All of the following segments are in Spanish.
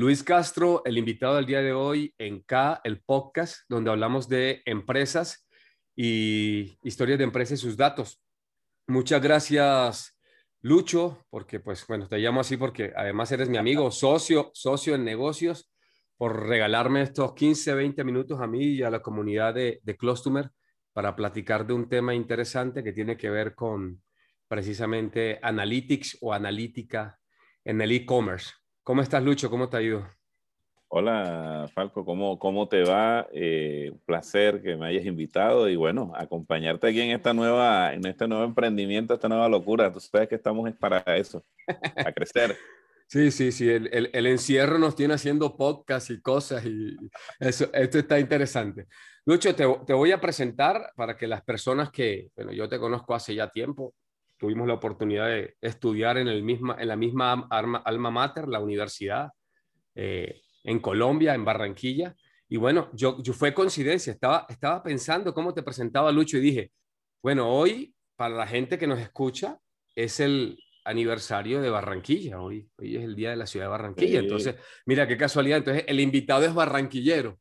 Luis Castro, el invitado del día de hoy en K, el podcast, donde hablamos de empresas y historias de empresas y sus datos. Muchas gracias, Lucho, porque pues bueno, te llamo así porque además eres mi amigo, socio, socio en negocios, por regalarme estos 15, 20 minutos a mí y a la comunidad de, de Clostumer para platicar de un tema interesante que tiene que ver con precisamente analytics o analítica en el e-commerce. ¿Cómo estás, Lucho? ¿Cómo te ha ido? Hola, Falco, ¿cómo, cómo te va? Eh, un placer que me hayas invitado y bueno, acompañarte aquí en esta nueva, en este nuevo emprendimiento, esta nueva locura. Tú sabes que estamos para eso, a crecer. Sí, sí, sí, el, el, el, encierro nos tiene haciendo podcast y cosas y eso, esto está interesante. Lucho, te, te, voy a presentar para que las personas que, bueno, yo te conozco hace ya tiempo, tuvimos la oportunidad de estudiar en, el misma, en la misma alma mater, la universidad, eh, en Colombia, en Barranquilla. Y bueno, yo, yo fue coincidencia, estaba, estaba pensando cómo te presentaba Lucho y dije, bueno, hoy para la gente que nos escucha es el aniversario de Barranquilla. Hoy, hoy es el día de la ciudad de Barranquilla. Entonces, mira qué casualidad. Entonces, el invitado es barranquillero,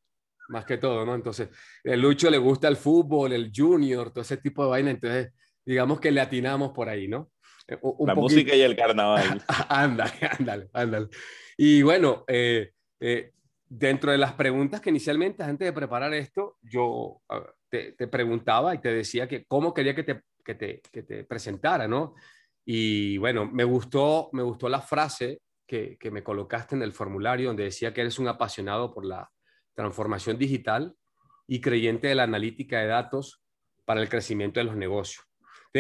más que todo, ¿no? Entonces, el Lucho le gusta el fútbol, el junior, todo ese tipo de vaina. Entonces, digamos que le atinamos por ahí, ¿no? Eh, un la música y el carnaval. ándale, ándale, ándale. Y bueno, eh, eh, dentro de las preguntas que inicialmente, antes de preparar esto, yo te, te preguntaba y te decía que cómo quería que te, que te, que te presentara, ¿no? Y bueno, me gustó, me gustó la frase que, que, me colocaste en el formulario donde decía que eres un apasionado por la transformación digital y creyente de la analítica de datos para el crecimiento de los negocios.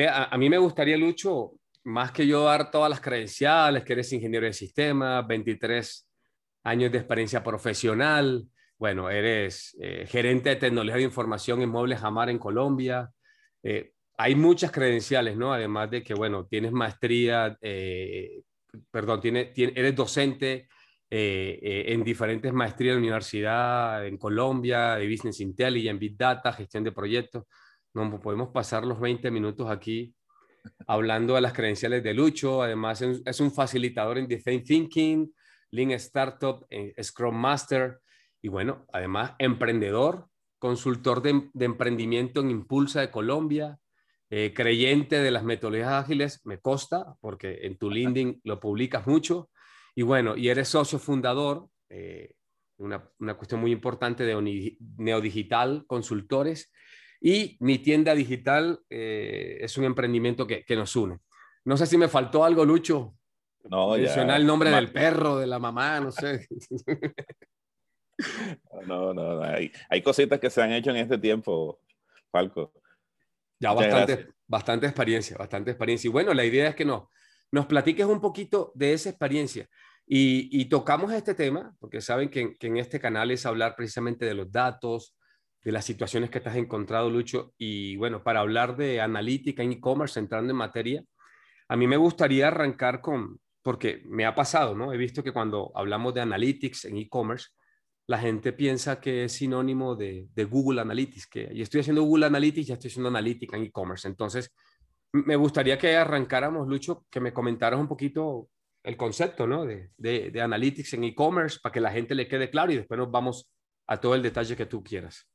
A, mí me gustaría, Lucho, más que yo dar todas las credenciales, que eres ingeniero de sistemas, 23 años de experiencia profesional, bueno, eres eh, gerente de tecnología de información en Muebles Amar en Colombia, eh, hay muchas credenciales, ¿no? Además de que, bueno, tienes maestría, eh, perdón, tiene, eres docente eh, en diferentes maestrías de universidad en Colombia, de Business Intelligence, Big Data, gestión de proyectos. No pues, podemos pasar los 20 minutos aquí hablando de las credenciales de Lucho. Además, es un facilitador en Design Thinking, Lean Startup, Scrum Master y, bueno, además, emprendedor, consultor de, de emprendimiento en Impulsa de Colombia, eh, creyente de las metodologías ágiles, me consta, porque en tu LinkedIn lo publicas mucho. Y bueno, y eres socio fundador, eh, una, una, cuestión muy importante de Neodigital Consultores. Y mi tienda digital eh, es un emprendimiento que, que, nos une. No sé si me faltó algo, Lucho. No, ya. el nombre del perro, de la mamá, no sé. No, no, hay, hay cositas que se han hecho en este tiempo, Falco. Ya bastante, bastante experiencia, bastante experiencia. Y bueno, la idea es que nos, nos platiques un poquito de esa experiencia. Y, y tocamos este tema, porque saben que, que, en este canal es hablar precisamente de los datos, de las situaciones que te has encontrado, Lucho. Y bueno, para hablar de analítica en e-commerce, entrando en materia, a mí me gustaría arrancar con, porque me ha pasado, ¿no? He visto que cuando hablamos de analytics en e-commerce, la gente piensa que es sinónimo de, Google Analytics, que y estoy haciendo Google Analytics, ya estoy haciendo analítica en e-commerce. Entonces, me gustaría que arrancáramos, Lucho, que me comentaras un poquito el concepto ¿no? de, de, de Analytics en e-commerce para que la gente le quede claro y después nos vamos a todo el detalle que tú quieras.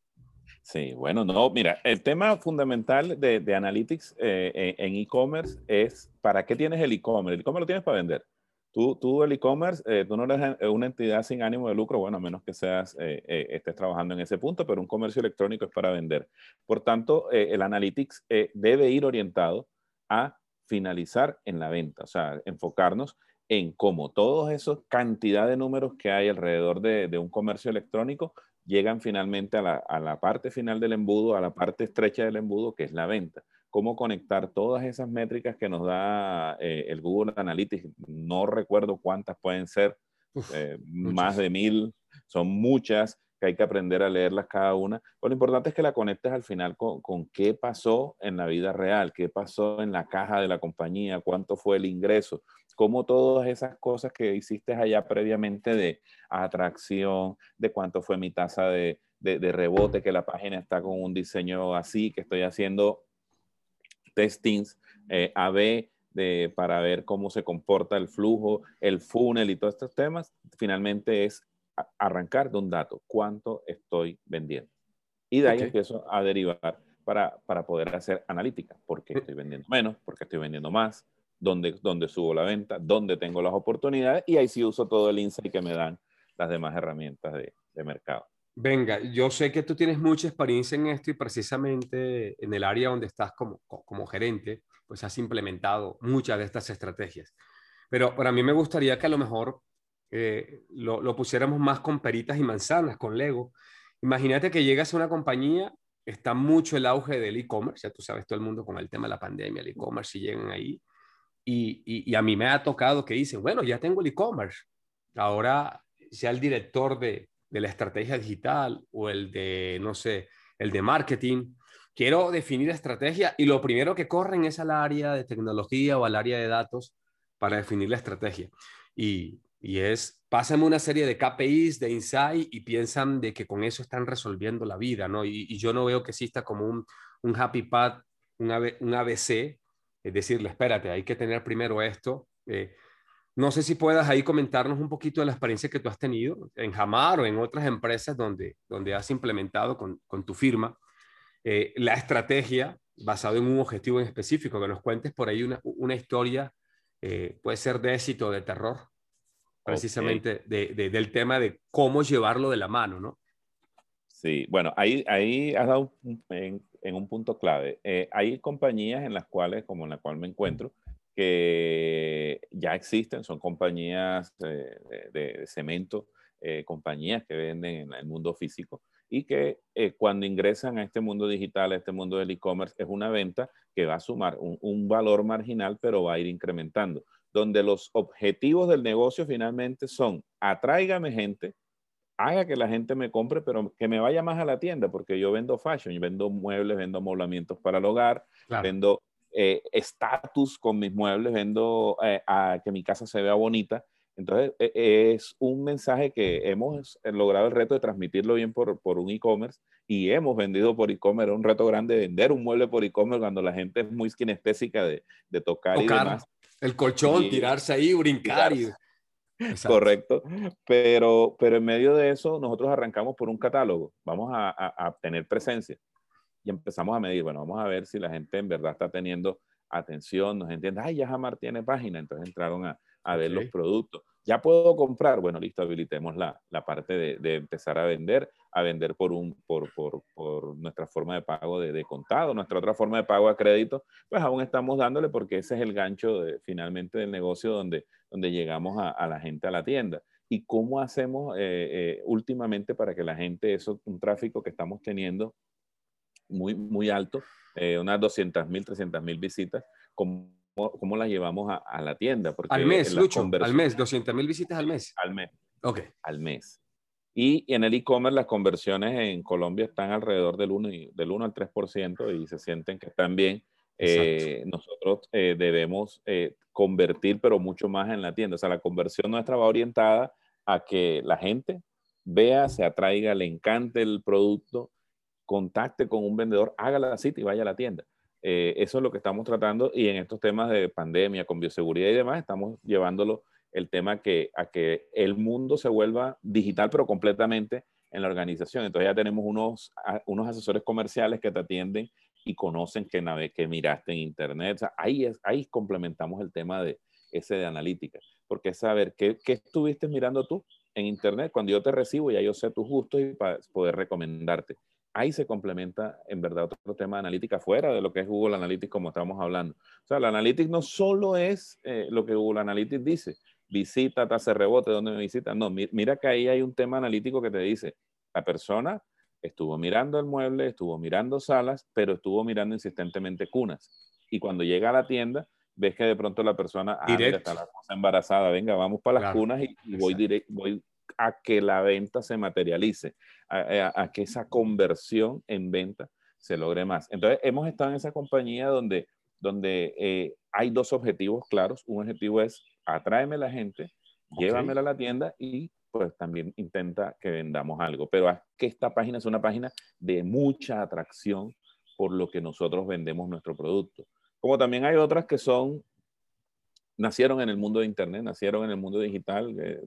Sí, bueno, no, mira, el tema fundamental de, de Analytics eh, en e-commerce es, ¿para qué tienes el e-commerce? El e-commerce lo tienes para vender. Tú, tú el e-commerce, eh, tú no eres eh, una entidad sin ánimo de lucro, bueno, a menos que seas, eh, eh, estés trabajando en ese punto, pero un comercio electrónico es para vender. Por tanto, eh, el analytics debe ir orientado a finalizar en la venta, o sea, enfocarnos en cómo todos esos cantidad de números que hay alrededor de, de un comercio electrónico llegan finalmente a la, a la parte final del embudo, a la parte estrecha del embudo, que es la venta cómo conectar todas esas métricas que nos da eh, el Google Analytics. No recuerdo cuántas pueden ser, Uf, eh, más de mil, son muchas que hay que aprender a leerlas cada una. Pero lo importante es que la conectes al final con, qué pasó en la vida real, qué pasó en la caja de la compañía, cuánto fue el ingreso, cómo todas esas cosas que hiciste allá previamente de atracción, de cuánto fue mi tasa de rebote, que la página está con un diseño así, que estoy haciendo testings, eh, AB de, para ver cómo se comporta el flujo, el funnel y todos estos temas, finalmente es arrancar de un dato, cuánto estoy vendiendo. Y de ahí empiezo a derivar para, para poder hacer analítica, por qué estoy vendiendo menos, por qué estoy vendiendo más, dónde, dónde subo la venta, dónde tengo las oportunidades y ahí sí uso todo el insight que me dan las demás herramientas de, de mercado. Venga, yo sé que tú tienes mucha experiencia en esto y precisamente en el área donde estás como, como gerente, pues has implementado muchas de estas estrategias. Pero para mí me gustaría que a lo mejor eh, lo, lo, pusiéramos más con peritas y manzanas, con Lego. Imagínate que llegas a una compañía, está mucho el auge del e-commerce, ya tú sabes, todo el mundo con el tema de la pandemia, el e-commerce, y llegan ahí. Y, a mí me ha tocado que dicen, bueno, ya tengo el e-commerce, ahora sea el director de, de la estrategia digital o el de, no sé, el de marketing. Quiero definir estrategia y lo primero que corren es al área de tecnología o al área de datos para definir la estrategia. Y, y es, pásame una serie de KPIs, de insight y piensan de que con eso están resolviendo la vida, ¿no? Y, yo no veo que exista como un, un happy path, un, un ABC, es decirle, espérate, hay que tener primero esto. Eh, no sé si puedas ahí comentarnos un poquito de la experiencia que tú has tenido en Jamar o en otras empresas donde, donde has implementado con, con tu firma eh, la estrategia basada en un objetivo en específico, que nos cuentes por ahí una, una historia, eh, puede ser de éxito o de terror, precisamente de, de, del tema de cómo llevarlo de la mano, ¿no? Sí, bueno, ahí, ahí has dado en, en un punto clave. Eh, hay compañías en las cuales, como en la cual me encuentro, que ya existen, son compañías de, de, cemento, eh, compañías que venden en el mundo físico y que eh, cuando ingresan a este mundo digital, a este mundo del e-commerce, es una venta que va a sumar un, un, valor marginal, pero va a ir incrementando, donde los objetivos del negocio finalmente son, atráigame gente, haga que la gente me compre, pero que me vaya más a la tienda, porque yo vendo fashion, yo vendo muebles, vendo amoblamientos para el hogar, claro. vendo eh, estatus con mis muebles, vendo eh, a que mi casa se vea bonita. Entonces, e, es un mensaje que hemos logrado el reto de transmitirlo bien por, por un e-commerce y hemos vendido por e-commerce. un reto grande vender un mueble por e-commerce cuando la gente es muy kinestésica de, de tocar, tocar, y demás. El colchón, y, tirarse ahí, brincar. Y... Correcto. Pero, pero en medio de eso, nosotros arrancamos por un catálogo. Vamos a, a, a tener presencia y empezamos a medir, bueno, vamos a ver si la gente en verdad está teniendo atención, nos entiende, ay, ya Jamar tiene página, entonces entraron a, a ver los productos. Ya puedo comprar, bueno, listo, habilitemos la, la parte de, empezar a vender, a vender por, un, por, por, por nuestra forma de pago de, contado, nuestra otra forma de pago a crédito, pues aún estamos dándole porque ese es el gancho finalmente del negocio donde, donde llegamos a, a la gente a la tienda. ¿Y cómo hacemos eh, eh, últimamente para que la gente, eso, un tráfico que estamos teniendo muy, muy alto, eh, unas 200 mil, 300 mil visitas, ¿cómo, cómo las llevamos a, a, la tienda? Porque al mes, Lucho, al mes, 200 mil visitas al mes. Al mes. Ok. Al mes. Y en el e-commerce las conversiones en Colombia están alrededor del 1, del 1 al 3% y se sienten que están bien. Eh, nosotros eh, debemos eh, convertir, pero mucho más en la tienda. O sea, la conversión nuestra va orientada a que la gente vea, se atraiga, le encante el producto contacte con un vendedor, haga la cita y vaya a la tienda. Eh, eso es lo que estamos tratando y en estos temas de pandemia, con bioseguridad y demás, estamos llevándolo el tema que, a que el mundo se vuelva digital, pero completamente en la organización. Entonces ya tenemos unos, unos asesores comerciales que te atienden y conocen que, que miraste en internet. Ahí, ahí complementamos el tema de ese de analítica, porque saber qué, qué estuviste mirando tú en internet. Cuando yo te recibo, ya yo sé tus gustos y para poder recomendarte ahí se complementa en verdad otro tema de analítica fuera de lo que es Google Analytics como estamos hablando. O sea, la Analytics no solo es eh, lo que Google Analytics dice, visita, tasa de rebote, dónde me visita. No, mira que ahí hay un tema analítico que te dice, la persona estuvo mirando el mueble, estuvo mirando salas, pero estuvo mirando insistentemente cunas. Y cuando llega a la tienda, ves que de pronto la persona ah, mira, está la cosa embarazada, venga, vamos para las cunas y, y voy, direct, voy a que la venta se materialice, a, a, que esa conversión en venta se logre más. Entonces, hemos estado en esa compañía donde, donde eh, hay dos objetivos claros. Un objetivo es atráeme la gente, okay. llévamela a la tienda y pues también intenta que vendamos algo. Pero es que esta página es una página de mucha atracción por lo que nosotros vendemos nuestro producto. Como también hay otras que son nacieron en el mundo de Internet, nacieron en el mundo digital, eh,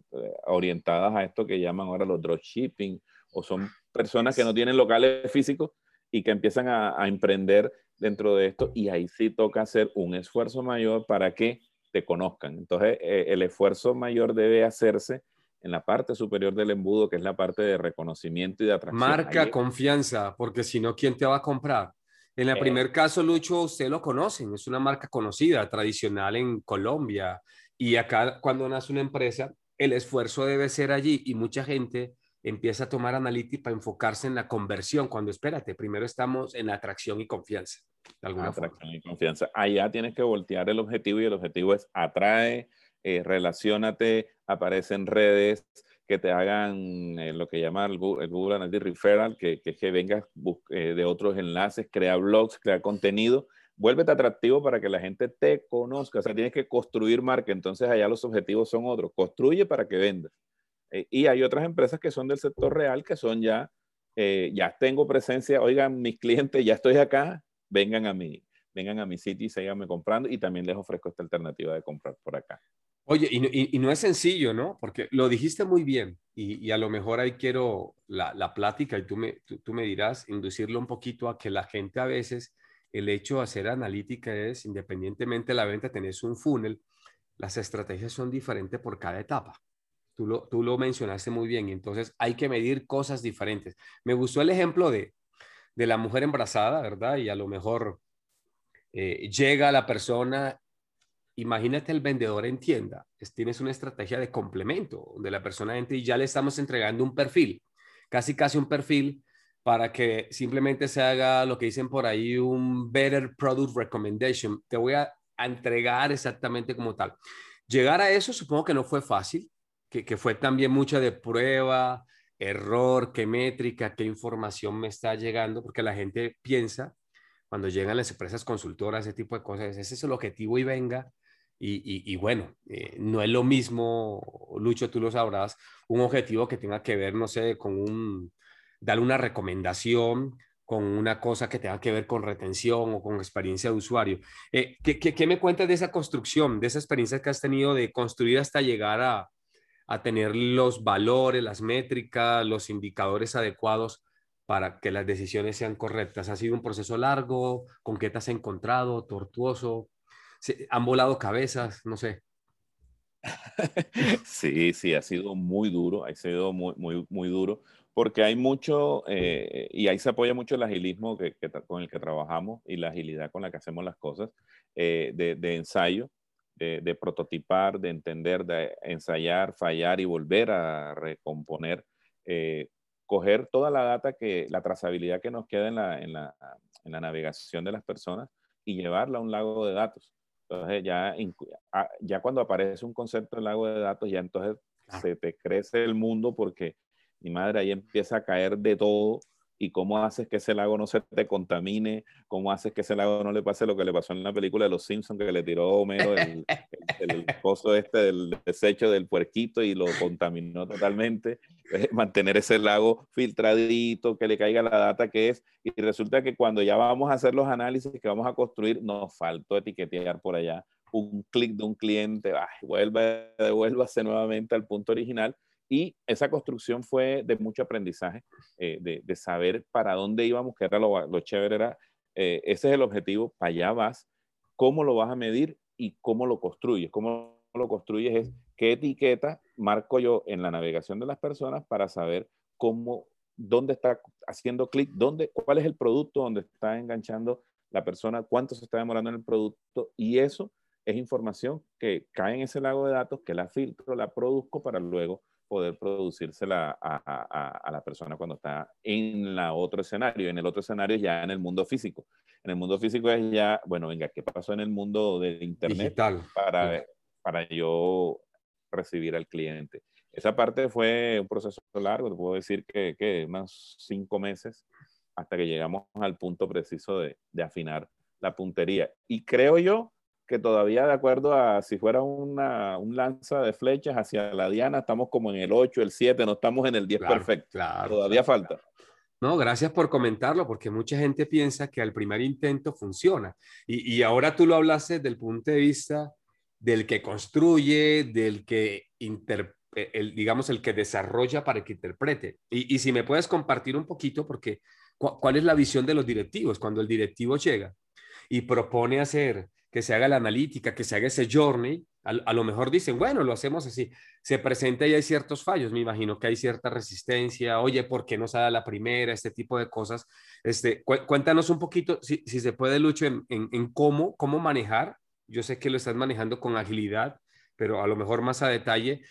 orientadas a esto que llaman ahora los dropshipping, o son personas que no tienen locales físicos y que empiezan a, a emprender dentro de esto y ahí sí toca hacer un esfuerzo mayor para que te conozcan. Entonces, eh, el esfuerzo mayor debe hacerse en la parte superior del embudo, que es la parte de reconocimiento y de atracción. Marca confianza, porque si no, ¿quién te va a comprar? En el eh. primer caso, Lucho, usted lo conocen, es una marca conocida, tradicional en Colombia. Y acá, cuando nace una empresa, el esfuerzo debe ser allí y mucha gente empieza a tomar analítica para enfocarse en la conversión, cuando espérate, primero estamos en atracción y confianza. De alguna atracción y confianza. Allá tienes que voltear el objetivo y el objetivo es atrae, eh, relacionate, aparece en redes, que te hagan eh, lo que llama el Google, Analytics Referral, que, que, que vengas eh, de otros enlaces, crea blogs, crea contenido, vuélvete atractivo para que la gente te conozca. O sea, tienes que construir marca. Entonces allá los objetivos son otros. Construye para que vendas. Eh, y hay otras empresas que son del sector real, que son ya, ya tengo presencia, oigan, mis clientes, ya estoy acá, vengan a mí, vengan a mi sitio y síganme comprando y también les ofrezco esta alternativa de comprar por acá. Oye, y, no es sencillo, ¿no? Porque lo dijiste muy bien y, a lo mejor ahí quiero la, la plática y tú me, tú, me dirás, inducirlo un poquito a que la gente a veces, el hecho de hacer analítica es, independientemente de la venta, tenés un funnel, las estrategias son diferentes por cada etapa. Tú lo, tú lo mencionaste muy bien y entonces hay que medir cosas diferentes. Me gustó el ejemplo de, de la mujer embarazada, ¿verdad? Y a lo mejor eh, llega la persona, imagínate el vendedor en tienda, tienes una estrategia de complemento, donde la persona entra y ya le estamos entregando un perfil, casi casi un perfil para que simplemente se haga lo que dicen por ahí un better product recommendation. Te voy a entregar exactamente como tal. Llegar a eso supongo que no fue fácil, que, fue también mucha de prueba, error, qué métrica, qué información me está llegando, porque la gente piensa, cuando llegan las empresas consultoras, ese tipo de cosas, ese es el objetivo y venga. Y, bueno, eh, no es lo mismo, Lucho, tú lo sabrás, un objetivo que tenga que ver, no sé, con un, una recomendación, con una cosa que tenga que ver con retención o con experiencia de usuario. Eh, ¿qué, qué, qué me cuentas de esa construcción, de esa experiencia que has tenido de construir hasta llegar a, a tener los valores, las métricas, los indicadores adecuados para que las decisiones sean correctas. ¿Ha sido un proceso largo? ¿Con qué te has encontrado? ¿Tortuoso? ¿Han volado cabezas? No sé. Sí, sí, ha sido muy duro, ha sido muy, muy, muy duro, porque hay mucho, eh, y ahí se apoya mucho el agilismo que, con el que trabajamos y la agilidad con la que hacemos las cosas, eh, de, de, ensayo de, prototipar, de entender, de ensayar, fallar y volver a recomponer, eh, coger toda la data, que, la trazabilidad que nos queda en la, en la, en la navegación de las personas y llevarla a un lago de datos. Entonces ya, ah, ya cuando aparece un concepto en lago de datos, ya entonces se te crece el mundo porque mi madre ahí empieza a caer de todo y cómo haces que ese lago no se te contamine, cómo haces que ese lago no le pase lo que le pasó en la película de Los Simpsons, que le tiró Homero el, el, pozo este del desecho del puerquito y lo contaminó totalmente. Mantener ese lago filtradito, que le caiga la data que es. Y resulta que cuando ya vamos a hacer los análisis que vamos a construir, nos faltó etiquetear por allá un clic de un cliente, ay, vuelva, devuélvase nuevamente al punto original y esa construcción fue de mucho aprendizaje, eh, de, saber para dónde íbamos, que era lo, lo chévere, era, eh, ese es el objetivo, para allá vas, cómo lo vas a medir y cómo lo construyes. Cómo lo construyes es qué etiqueta marco yo en la navegación de las personas para saber cómo, dónde está haciendo clic, dónde, cuál es el producto donde está enganchando la persona, cuánto se está demorando en el producto y eso es información que cae en ese lago de datos, que la filtro, la produzco para luego poder producírsela a, a, a, la persona cuando está en la otro escenario. En el otro escenario es ya en el mundo físico. En el mundo físico es ya, bueno, venga, ¿qué pasó en el mundo de Internet para, para yo recibir al cliente? Esa parte fue un proceso largo, te puedo decir que, que unos cinco meses hasta que llegamos al punto preciso de, de afinar la puntería. Y creo yo que todavía de acuerdo a si fuera una, un lanza de flechas hacia la diana, estamos como en el 8, el 7, no estamos en el 10 perfecto. Claro, todavía falta. No, gracias por comentarlo, porque mucha gente piensa que al primer intento funciona. Y, y, ahora tú lo hablaste desde el punto de vista del que construye, del que el, digamos, el que desarrolla para que interprete. Y, y si me puedes compartir un poquito, porque ¿cuál es la visión de los directivos? Cuando el directivo llega y propone hacer que se haga la analítica, que se haga ese journey, a, lo mejor dicen, bueno, lo hacemos así. Se presenta y hay ciertos fallos, me imagino que hay cierta resistencia, oye, ¿por qué no se da la primera? Este tipo de cosas. Este, cuéntanos un poquito, si, se puede, Lucho, en, en, cómo, cómo manejar. Yo sé que lo estás manejando con agilidad, pero a lo mejor más a detalle,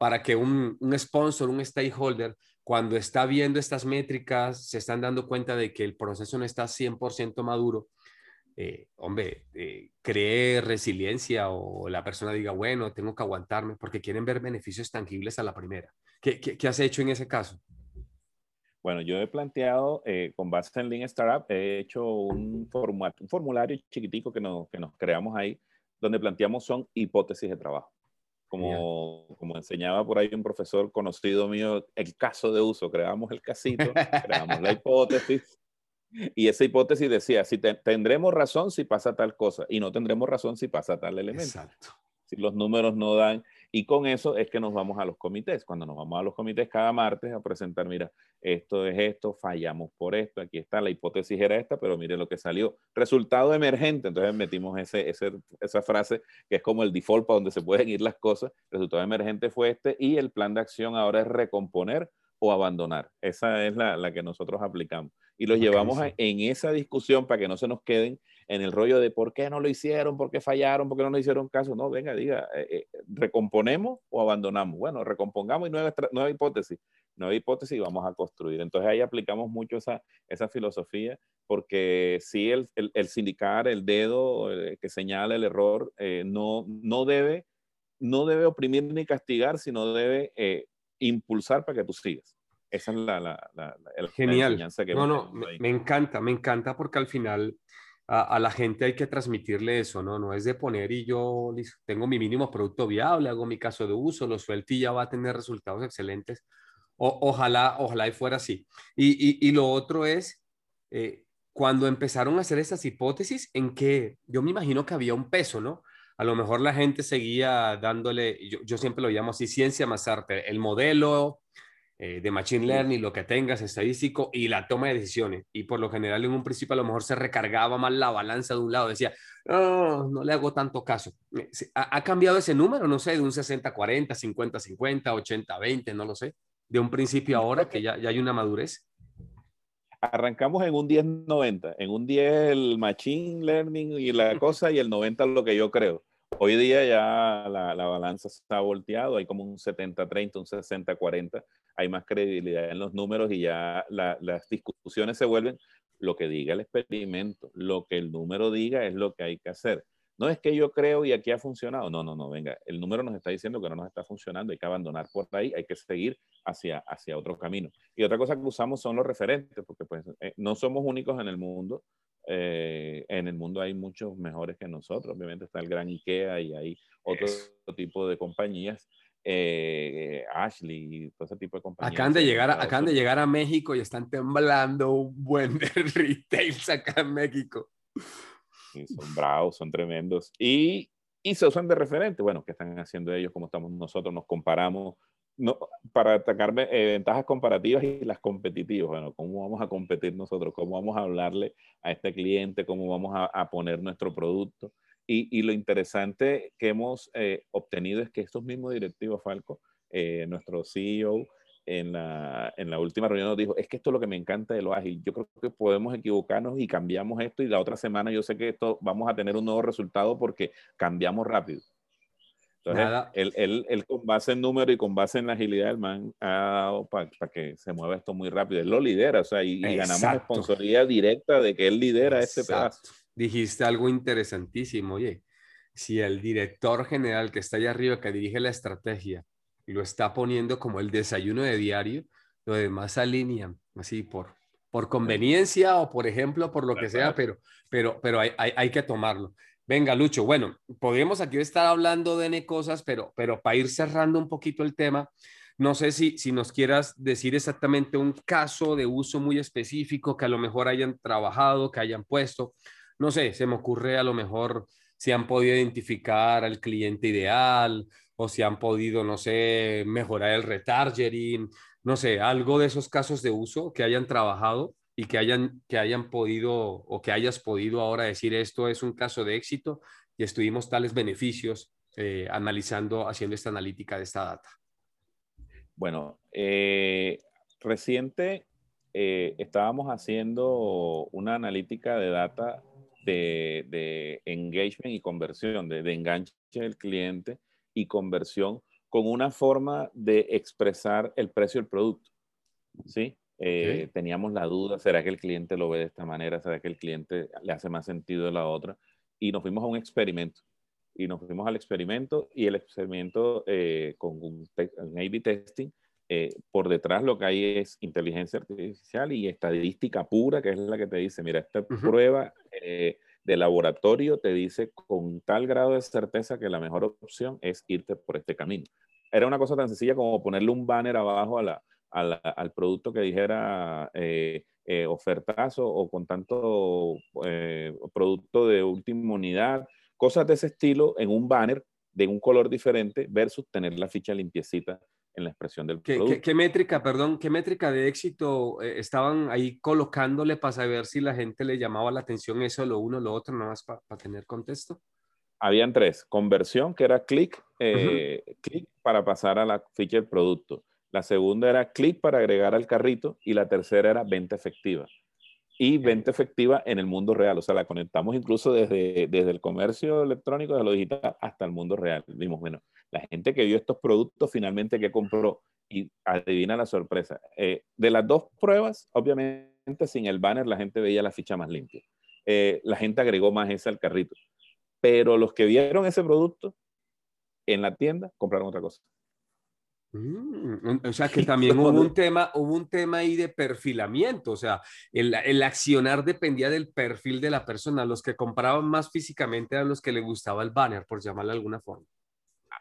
para que un, un sponsor, un stakeholder, cuando está viendo estas métricas, se están dando cuenta de que el proceso no está 100% maduro, eh, hombre, eh, cree resiliencia o la persona diga, bueno, tengo que aguantarme porque quieren ver beneficios tangibles a la primera. ¿Qué, qué, has hecho en ese caso? Bueno, yo he planteado, eh, con base en Lean Startup, he hecho un, un formulario chiquitico que nos, que nos creamos ahí, donde planteamos son hipótesis de trabajo. Como, como enseñaba por ahí un profesor conocido mío, el caso de uso, creamos el casito, creamos la hipótesis, y esa hipótesis decía, si tendremos razón si pasa tal cosa y no tendremos razón si pasa tal elemento. Exacto. Si los números no dan. Y con eso es que nos vamos a los comités. Cuando nos vamos a los comités cada martes a presentar, mira, esto es esto, fallamos por esto, aquí está, la hipótesis era esta, pero mire lo que salió. Resultado emergente. Entonces metimos ese, esa frase que es como el default para donde se pueden ir las cosas. Resultado emergente fue este y el plan de acción ahora es recomponer o abandonar. Esa es la, la que nosotros aplicamos y los llevamos en esa discusión para que no se nos queden en el rollo de por qué no lo hicieron, por qué fallaron, por qué no le hicieron caso. No, venga, diga, eh, eh, recomponemos o abandonamos. Bueno, recompongamos y nueva, nueva hipótesis, nueva hipótesis y vamos a construir. Entonces ahí aplicamos mucho esa, esa filosofía porque si el, el, el sindicar el dedo eh, que señala el error no, no, debe, no debe oprimir ni castigar, sino debe impulsar para que tú sigas. Esa es la, la, la, Genial. que no, no, me, encanta, me encanta porque al final a, la gente hay que transmitirle eso, ¿no? No es de poner y yo tengo mi mínimo producto viable, hago mi caso de uso, lo suelto y ya va a tener resultados excelentes. O, ojalá, ojalá y fuera así. Y, y, lo otro es, eh, cuando empezaron a hacer esas hipótesis, en que yo me imagino que había un peso, ¿no? A lo mejor la gente seguía dándole, yo, yo siempre lo llamo así, ciencia más arte, el modelo, eh, de Machine Learning, lo que tengas, estadístico y la toma de decisiones. Y por lo general en un principio a lo mejor se recargaba más la balanza de un lado, decía, no, no le hago tanto caso. Eh, ¿Ha, cambiado ese número? No sé, de un 60-40, 50-50, 80-20, no lo sé. De un principio a ahora que ya, ya hay una madurez. Arrancamos en un 10-90, en un 10 el Machine Learning y la cosa y el 90 lo que yo creo. Hoy día ya la, la balanza se ha volteado, hay como un 70-30, un 60-40 hay más credibilidad en los números y ya las discusiones se vuelven lo que diga el experimento, lo que el número diga es lo que hay que hacer. No es que yo creo y aquí ha funcionado. No, no, no, venga, el número nos está diciendo que no nos está funcionando, hay que abandonar por ahí, hay que seguir hacia, hacia otro camino. Y otra cosa que usamos son los referentes, porque pues eh, no somos únicos en el mundo. Eh, en el mundo hay muchos mejores que nosotros. Obviamente está el gran IKEA y hay otro tipo de compañías eh, Ashley y todo ese tipo de compañías. Acaban de, llegar, a, acaban de llegar a México y están temblando un buen de retails acá en México. Son bravos, son tremendos. Y, y se usan de referente. Bueno, ¿qué están haciendo ellos? ¿Cómo estamos nosotros? Nos comparamos. No, para atacar eh, ventajas comparativas y las competitivas. Bueno, ¿cómo vamos a competir nosotros? ¿Cómo vamos a hablarle a este cliente? ¿Cómo vamos a, a poner nuestro producto? Y, lo interesante que hemos eh, obtenido es que estos mismos directivos, Falco, eh, nuestro CEO, en la, en la, última reunión nos dijo, es que esto es lo que me encanta de lo ágil. Yo creo que podemos equivocarnos y cambiamos esto y la otra semana yo sé que esto vamos a tener un nuevo resultado porque cambiamos rápido. Entonces, él, él, él, con base en número y con base en la agilidad del man ha dado para que se mueva esto muy rápido. Él lo lidera, o sea, y, ganamos responsabilidad directa de que él lidera este pedazo dijiste algo interesantísimo. Oye, si el director general que está allá arriba, que dirige la estrategia, lo está poniendo como el desayuno de diario, lo demás alinean, así por, por conveniencia o por ejemplo, por lo que sea, pero, pero, pero hay, hay, que tomarlo. Venga, Lucho, bueno, podríamos aquí estar hablando de N cosas, pero, pero para ir cerrando un poquito el tema, no sé si, si nos quieras decir exactamente un caso de uso muy específico que a lo mejor hayan trabajado, que hayan puesto, no sé, se me ocurre a lo mejor si han podido identificar al cliente ideal o si han podido, no sé, mejorar el retargeting, no sé, algo de esos casos de uso que hayan trabajado y que hayan, que hayan podido o que hayas podido ahora decir esto es un caso de éxito y estuvimos tales beneficios eh, analizando, haciendo esta analítica de esta data. Bueno, eh, reciente eh, estábamos haciendo una analítica de data de, engagement y conversión, de, enganche del cliente y conversión con una forma de expresar el precio del producto. ¿Sí? Eh, teníamos la duda, ¿será que el cliente lo ve de esta manera? ¿Será que el cliente le hace más sentido de la otra? Y nos fuimos a un experimento. Y nos fuimos al experimento y el experimento eh, con un, A-B testing, eh, por detrás lo que hay es inteligencia artificial y estadística pura, que es la que te dice, mira, esta prueba de laboratorio te dice con tal grado de certeza que la mejor opción es irte por este camino. Era una cosa tan sencilla como ponerle un banner abajo a la, al, producto que dijera eh, eh, ofertazo o con tanto eh, producto de última unidad, cosas de ese estilo en un banner de un color diferente versus tener la ficha limpiecita en la expresión del ¿Qué, producto. ¿qué, métrica, perdón, qué métrica de éxito estaban ahí colocándole para saber si la gente le llamaba la atención eso, lo uno, lo otro, nada más para tener contexto? Habían tres. Conversión, que era clic, clic para pasar a la ficha del producto. La segunda era clic para agregar al carrito y la tercera era venta efectiva. Y venta efectiva en el mundo real, o sea, la conectamos incluso desde, desde el comercio electrónico, de lo digital, hasta el mundo real. Vimos, bueno, la gente que vio estos productos finalmente que compró y adivina la sorpresa. Eh, de las dos pruebas, obviamente sin el banner la gente veía la ficha más limpia. Eh, la gente agregó más esa al carrito. Pero los que vieron ese producto en la tienda compraron otra cosa. Mm, o sea que también hubo un tema, hubo un tema ahí de perfilamiento, o sea, el, el, accionar dependía del perfil de la persona. Los que compraban más físicamente eran los que le gustaba el banner, por llamarlo de alguna forma.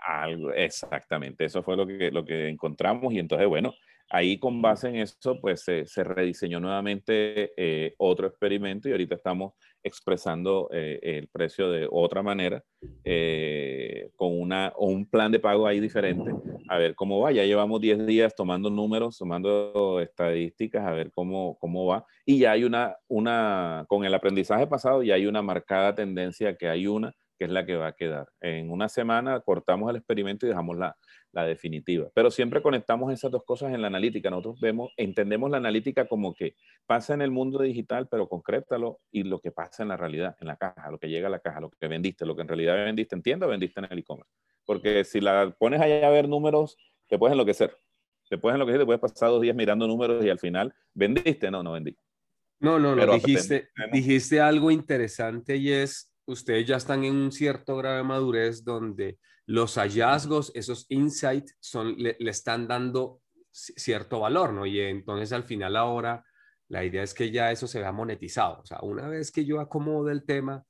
Algo, exactamente, eso fue lo que, lo que encontramos y entonces, bueno, ahí con base en eso, pues se, rediseñó nuevamente eh, otro experimento y ahorita estamos expresando eh, el precio de otra manera, eh, con una, un plan de pago ahí diferente, a ver cómo va. Ya llevamos 10 días tomando números, tomando estadísticas, a ver cómo, cómo va. Y ya hay una, una, con el aprendizaje pasado, ya hay una marcada tendencia que hay una que es la que va a quedar. En una semana cortamos el experimento y dejamos la, la definitiva. Pero siempre conectamos esas dos cosas en la analítica. Nosotros vemos, entendemos la analítica como que pasa en el mundo digital, pero concrétalo y lo que pasa en la realidad, en la caja, lo que llega a la caja, lo que vendiste, lo que en realidad vendiste, entiendo, vendiste en el e-commerce. Porque si la pones allá a ver números, te puedes enloquecer. Te puedes enloquecer, te puedes pasar dos días mirando números y al final, ¿vendiste? No, no vendí. No, no, no. Dijiste, dijiste algo interesante y es, ustedes ya están en un cierto grado de madurez donde los hallazgos, esos insights, le, están dando cierto valor, ¿no? Y entonces al final ahora la idea es que ya eso se vea monetizado. O sea, una vez que yo acomodo el tema,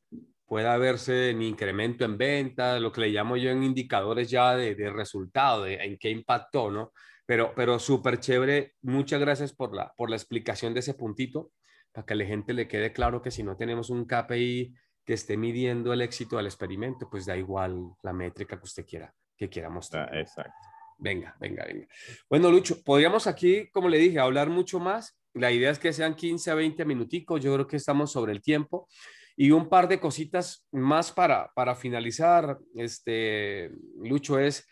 pueda verse mi incremento en venta, lo que le llamo yo en indicadores ya de, de resultado, de en qué impactó, ¿no? Pero, pero súper chévere. Muchas gracias por la, por la explicación de ese puntito, para que la gente le quede claro que si no tenemos un KPI que esté midiendo el éxito del experimento, pues da igual la métrica que usted quiera, que quiera mostrar. Ah, exacto. Venga, venga, venga. Bueno, Lucho, podríamos aquí, como le dije, hablar mucho más. La idea es que sean 15 a 20 minuticos. Yo creo que estamos sobre el tiempo. Y un par de cositas más para, para finalizar, este, Lucho, es,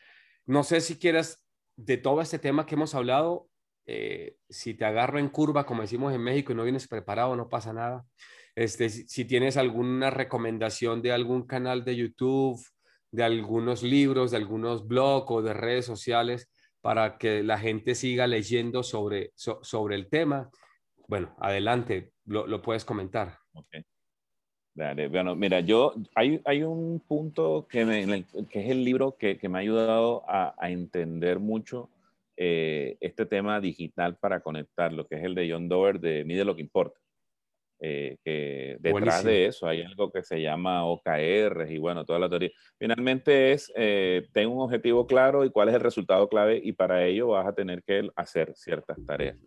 no sé si quieras, de todo este tema que hemos hablado, eh, si te agarro en curva, como decimos en México, y no vienes preparado, no pasa nada. Este, si, tienes alguna recomendación de algún canal de YouTube, de algunos libros, de algunos blogs o de redes sociales para que la gente siga leyendo sobre, sobre el tema, bueno, adelante, lo, puedes comentar. Okay. Dale, bueno, mira, yo, hay, hay un punto que, que es el libro que, que me ha ayudado a, a entender mucho eh, este tema digital para conectar, lo que es el de John Dover de Mide lo que importa. Eh, que detrás de eso hay algo que se llama OKR y bueno, toda la teoría. Finalmente es, eh, un objetivo claro y cuál es el resultado clave y para ello vas a tener que hacer ciertas tareas.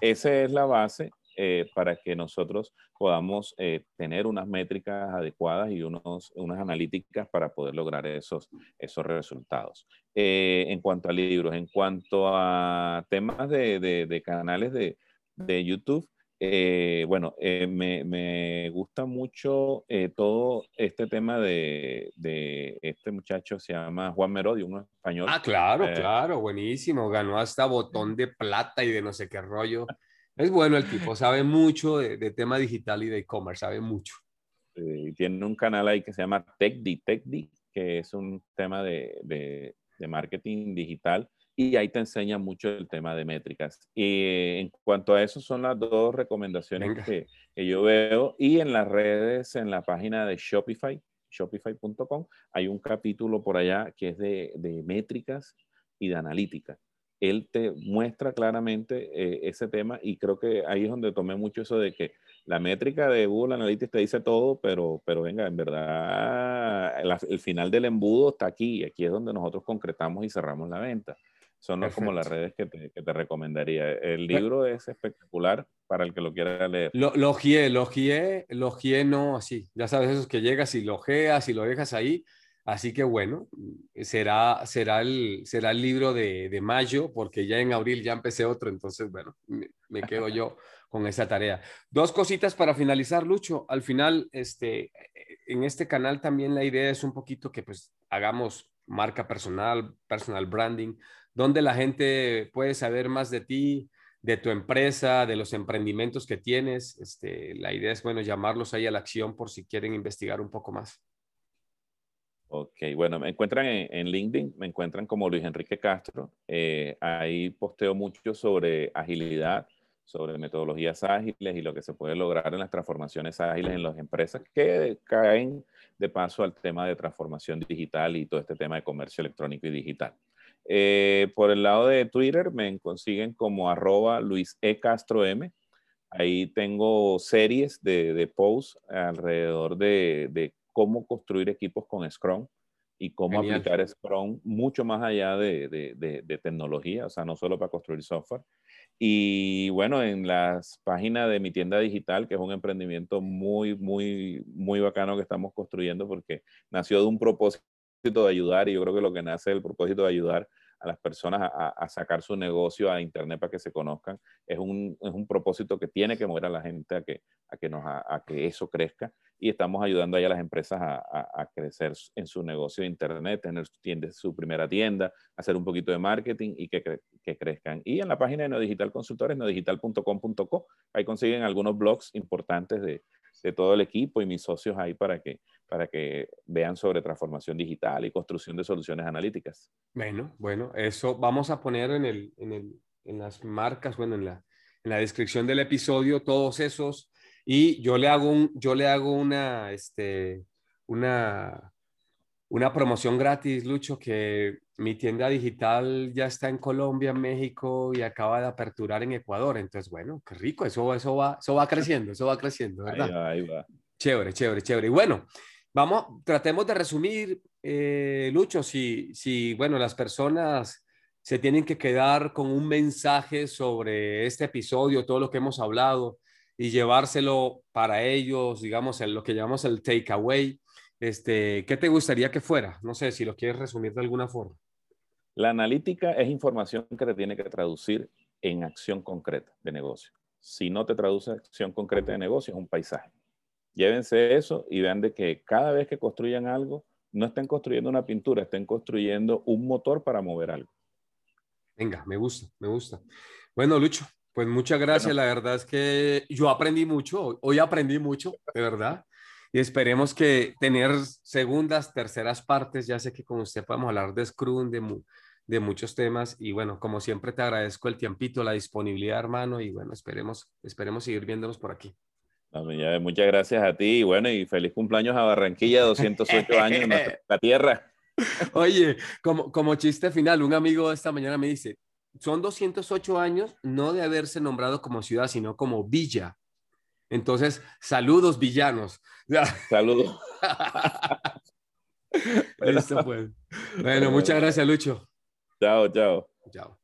Esa es la base eh, para que nosotros podamos eh, tener unas métricas adecuadas y unos, unas analíticas para poder lograr esos, esos resultados. Eh, en cuanto a libros, en cuanto a temas de, de, canales de, de YouTube, bueno, me, me, gusta mucho todo este tema de, de, este muchacho, se llama Juan Merodio, un español. Ah, claro, claro, buenísimo. Ganó hasta botón de plata y de no sé qué rollo. Es bueno el tipo, sabe mucho de, tema digital y de e-commerce, sabe mucho. tiene un canal ahí que se llama TechDi, TechDi, que es un tema de, de, marketing digital y ahí te enseña mucho el tema de métricas. Y en cuanto a eso, son las dos recomendaciones que, que, yo veo. Y en las redes, en la página de Shopify, shopify.com, hay un capítulo por allá que es de, de métricas y de analítica él te muestra claramente eh, ese tema y creo que ahí es donde tomé mucho eso de que la métrica de Google Analytics te dice todo, pero, pero venga, en verdad el, final del embudo está aquí aquí es donde nosotros concretamos y cerramos la venta. Son como las redes que te, que te, recomendaría. El libro es espectacular para el que lo quiera leer. Lo, logié, logié, logié no así. Ya sabes, esos que llegas y logeas y lo dejas ahí Así que bueno, será, será, el, será el libro de, de, mayo, porque ya en abril ya empecé otro, entonces bueno, me, quedo yo con esa tarea. Dos cositas para finalizar, Lucho. Al final, este, en este canal también la idea es un poquito que pues hagamos marca personal, personal branding, donde la gente puede saber más de ti, de tu empresa, de los emprendimientos que tienes. Este, la idea es, bueno, llamarlos ahí a la acción por si quieren investigar un poco más. Ok, bueno, me encuentran en, LinkedIn, me encuentran como Luis Enrique Castro. Eh, ahí posteo mucho sobre agilidad, sobre metodologías ágiles y lo que se puede lograr en las transformaciones ágiles en las empresas que caen de paso al tema de transformación digital y todo este tema de comercio electrónico y digital. Eh, por el lado de Twitter me consiguen como arroba Luis E. Castro M. Ahí tengo series de, de posts alrededor de, de cómo construir equipos con Scrum y cómo aplicar Scrum mucho más allá de, de, tecnología, o sea, no solo para construir software. Y bueno, en las páginas de mi tienda digital, que es un emprendimiento muy, muy, muy bacano que estamos construyendo porque nació de un propósito de ayudar y yo creo que lo que nace el propósito de ayudar a las personas a, sacar su negocio a Internet para que se conozcan. Es un, es un propósito que tiene que mover a la gente a que, a a, que eso crezca y estamos ayudando ahí a las empresas a, crecer en su negocio de Internet, tener su, tienda, su primera tienda, hacer un poquito de marketing y que, que crezcan. Y en la página de Neodigital Consultores, neodigital.com.co, ahí consiguen algunos blogs importantes de, de todo el equipo y mis socios ahí para que, para que vean sobre transformación digital y construcción de soluciones analíticas. Bueno, bueno, eso vamos a poner en, el, en, el, en las marcas, bueno, en la, en la descripción del episodio, todos esos. Y yo le hago, un, yo le hago una, este, una, una promoción gratis, Lucho, que mi tienda digital ya está en Colombia, México y acaba de aperturar en Ecuador. Entonces, bueno, qué rico, eso, eso, va, eso va creciendo, eso va creciendo, ¿verdad? Ahí va, Chévere, chévere, chévere. Y bueno, vamos, tratemos de resumir, eh, Lucho, si, si, bueno, las personas se tienen que quedar con un mensaje sobre este episodio, todo lo que hemos hablado y llevárselo para ellos, digamos, en lo que llamamos el takeaway este, ¿Qué te gustaría que fuera? No sé si lo quieres resumir de alguna forma. La analítica es información que te tiene que traducir en acción concreta de negocio. Si no te traduce acción concreta de negocio, es un paisaje. Llévense eso y vean de que cada vez que construyan algo, no estén construyendo una pintura, estén construyendo un motor para mover algo. Venga, me gusta, me gusta. Bueno, Lucho, pues muchas gracias. La verdad es que yo aprendí mucho, hoy aprendí mucho, de verdad y esperemos que tener segundas, terceras partes. Ya sé que con usted podemos hablar de Scrum, de, de muchos temas y bueno, como siempre te agradezco el tiempito, la disponibilidad, hermano, y bueno, esperemos, esperemos seguir viéndonos por aquí. muchas gracias a ti y bueno, y feliz cumpleaños a Barranquilla, 208 años en nuestra tierra. Oye, como, como chiste final, un amigo esta mañana me dice, son 208 años no de haberse nombrado como ciudad, sino como villa. Entonces, saludos villanos. Saludos. Listo, pues. Bueno, muchas gracias, Lucho. Chao, chao. Chao.